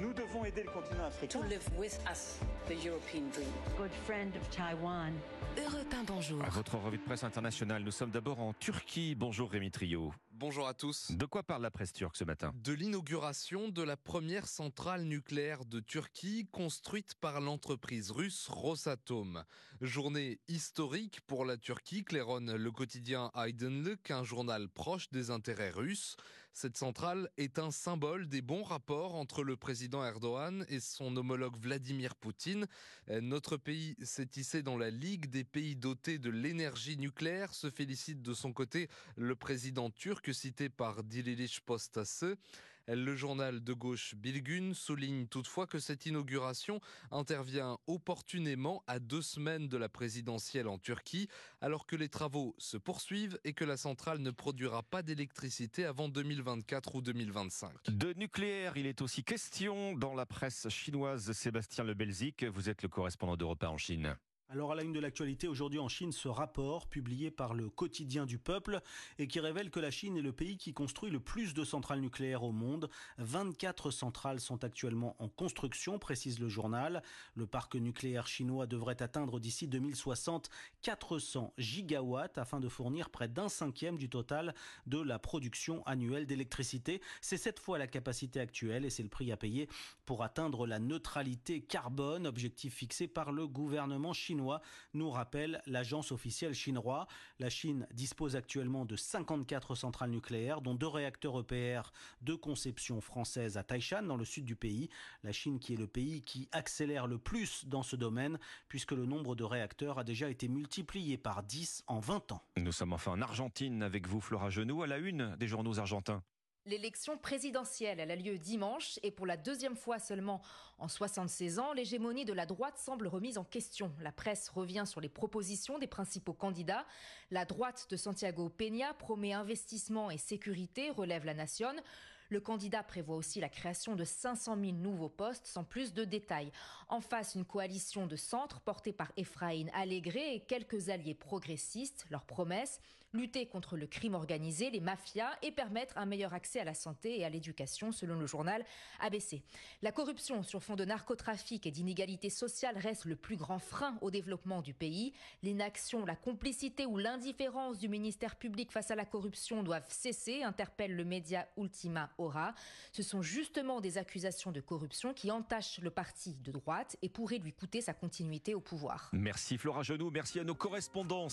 Nous devons aider le continent africain. To live with us the European dream. Good friend of Taiwan. Europe 1, bonjour. À votre revue de presse internationale, nous sommes d'abord en Turquie. Bonjour Rémi Trio. Bonjour à tous. De quoi parle la presse turque ce matin? De l'inauguration de la première centrale nucléaire de Turquie construite par l'entreprise russe Rosatom. Journée historique pour la Turquie, claironne le quotidien Aydınlık, un journal proche des intérêts russes. Cette centrale est un symbole des bons rapports entre le président Erdogan et son homologue Vladimir Poutine. Notre pays s'est hissé dans la Ligue des pays dotés de l'énergie nucléaire, se félicite de son côté le président turc cité par Dililic Postası. Le journal de gauche Bilgun souligne toutefois que cette inauguration intervient opportunément à deux semaines de la présidentielle en Turquie, alors que les travaux se poursuivent et que la centrale ne produira pas d'électricité avant 2024 ou 2025. De nucléaire, il est aussi question dans la presse chinoise. Sébastien Lebelzik, vous êtes le correspondant d'Europe en Chine. Alors à la une de l'actualité aujourd'hui en Chine, ce rapport publié par le quotidien du peuple et qui révèle que la Chine est le pays qui construit le plus de centrales nucléaires au monde. 24 centrales sont actuellement en construction, précise le journal. Le parc nucléaire chinois devrait atteindre d'ici 2060 400 gigawatts afin de fournir près d'un cinquième du total de la production annuelle d'électricité. C'est cette fois la capacité actuelle et c'est le prix à payer pour atteindre la neutralité carbone, objectif fixé par le gouvernement chinois nous rappelle l'agence officielle chinoise. La Chine dispose actuellement de 54 centrales nucléaires, dont deux réacteurs EPR de conception française à Taishan, dans le sud du pays. La Chine qui est le pays qui accélère le plus dans ce domaine, puisque le nombre de réacteurs a déjà été multiplié par 10 en 20 ans. Nous sommes enfin en Argentine avec vous, Flora Genoux, à la une des journaux argentins. L'élection présidentielle, elle a lieu dimanche et pour la deuxième fois seulement en 76 ans, l'hégémonie de la droite semble remise en question. La presse revient sur les propositions des principaux candidats. La droite de Santiago Peña promet investissement et sécurité, relève la Nation. Le candidat prévoit aussi la création de 500 000 nouveaux postes sans plus de détails. En face, une coalition de centre portée par Efraín Allégré et quelques alliés progressistes. Leur promesse, lutter contre le crime organisé, les mafias et permettre un meilleur accès à la santé et à l'éducation, selon le journal ABC. La corruption sur fond de narcotrafic et d'inégalité sociale reste le plus grand frein au développement du pays. L'inaction, la complicité ou l'indifférence du ministère public face à la corruption doivent cesser, interpelle le média Ultima Aura. Ce sont justement des accusations de corruption qui entachent le parti de droite et pourraient lui coûter sa continuité au pouvoir. Merci Flora Genoux, merci à nos correspondants.